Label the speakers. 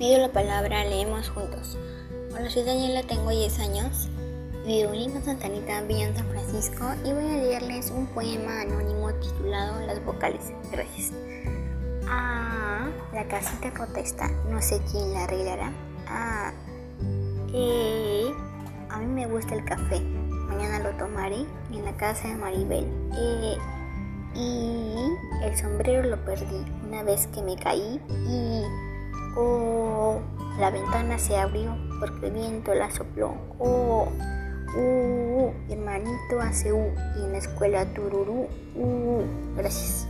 Speaker 1: Pido la palabra, leemos juntos. Hola, soy Daniela, tengo 10 años. Vivo en Santa Anita, Villa San Francisco y voy a leerles un poema anónimo titulado Las vocales. Gracias. Ah, la casita protesta, no sé quién la arreglará. Ah, eh, a mí me gusta el café, mañana lo tomaré en la casa de Maribel. Eh, y el sombrero lo perdí una vez que me caí y la ventana se abrió porque el viento la sopló. Oh, uh, hermanito hace u y en la escuela tururú. Uh, gracias.